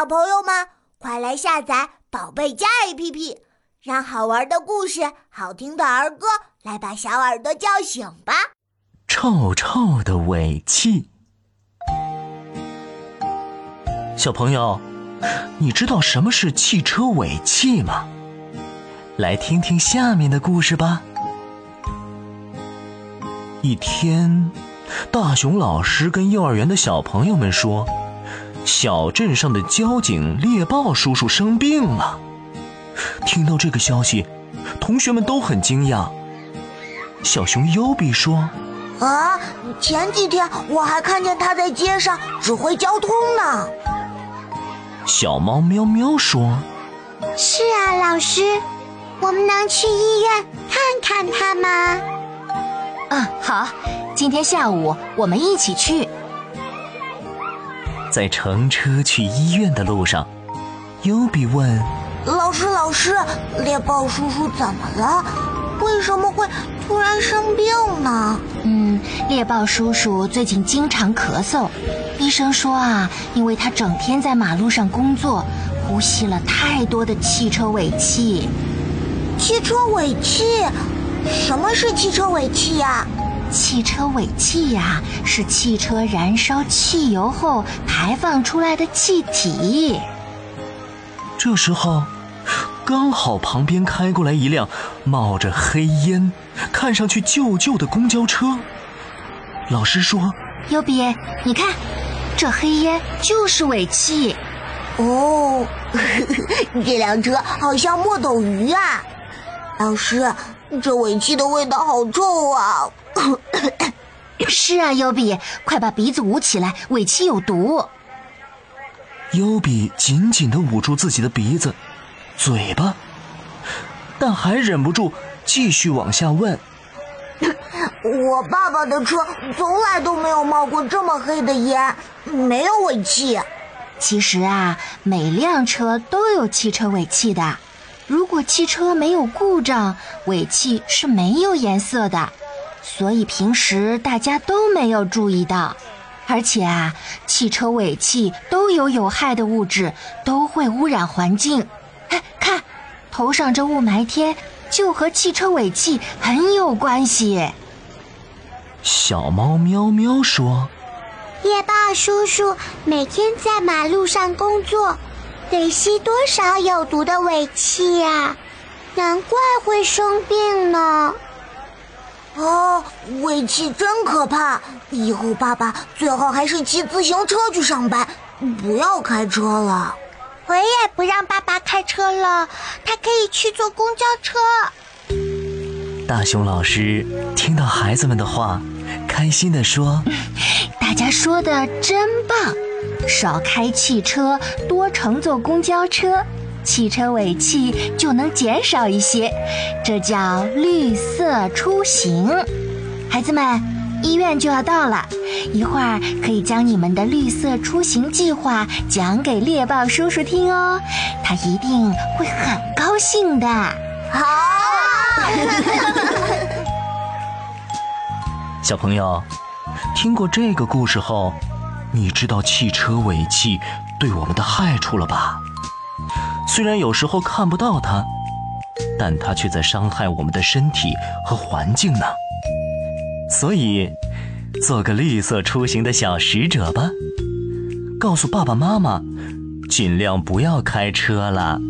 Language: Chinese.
小朋友们，快来下载宝贝家 APP，让好玩的故事、好听的儿歌来把小耳朵叫醒吧！臭臭的尾气，小朋友，你知道什么是汽车尾气吗？来听听下面的故事吧。一天，大熊老师跟幼儿园的小朋友们说。小镇上的交警猎豹叔叔生病了。听到这个消息，同学们都很惊讶。小熊优比说：“啊，前几天我还看见他在街上指挥交通呢。”小猫喵喵说：“是啊，老师，我们能去医院看看他吗？”“嗯，好，今天下午我们一起去。”在乘车去医院的路上，优比问：“老师，老师，猎豹叔叔怎么了？为什么会突然生病呢？”“嗯，猎豹叔叔最近经常咳嗽，医生说啊，因为他整天在马路上工作，呼吸了太多的汽车尾气。”“汽车尾气？什么是汽车尾气呀？”汽车尾气呀，是汽车燃烧汽油后排放出来的气体。这时候，刚好旁边开过来一辆冒着黑烟、看上去旧旧的公交车。老师说：“优比，你看，这黑烟就是尾气。”哦，这辆车好像墨斗鱼啊！老师，这尾气的味道好臭啊！是啊，优比，快把鼻子捂起来，尾气有毒。优比紧紧的捂住自己的鼻子、嘴巴，但还忍不住继续往下问：“我爸爸的车从来都没有冒过这么黑的烟，没有尾气。其实啊，每辆车都有汽车尾气的。如果汽车没有故障，尾气是没有颜色的。”所以平时大家都没有注意到，而且啊，汽车尾气都有有害的物质，都会污染环境。哎，看，头上这雾霾天就和汽车尾气很有关系。小猫喵喵说：“夜豹叔叔每天在马路上工作，得吸多少有毒的尾气呀？难怪会生病呢。”哦，尾气真可怕！以后爸爸最好还是骑自行车去上班，不要开车了。我也不让爸爸开车了，他可以去坐公交车。大熊老师听到孩子们的话，开心地说：“ 大家说的真棒，少开汽车，多乘坐公交车。”汽车尾气就能减少一些，这叫绿色出行。孩子们，医院就要到了，一会儿可以将你们的绿色出行计划讲给猎豹叔叔听哦，他一定会很高兴的。好，小朋友，听过这个故事后，你知道汽车尾气对我们的害处了吧？虽然有时候看不到它，但它却在伤害我们的身体和环境呢。所以，做个绿色出行的小使者吧，告诉爸爸妈妈，尽量不要开车了。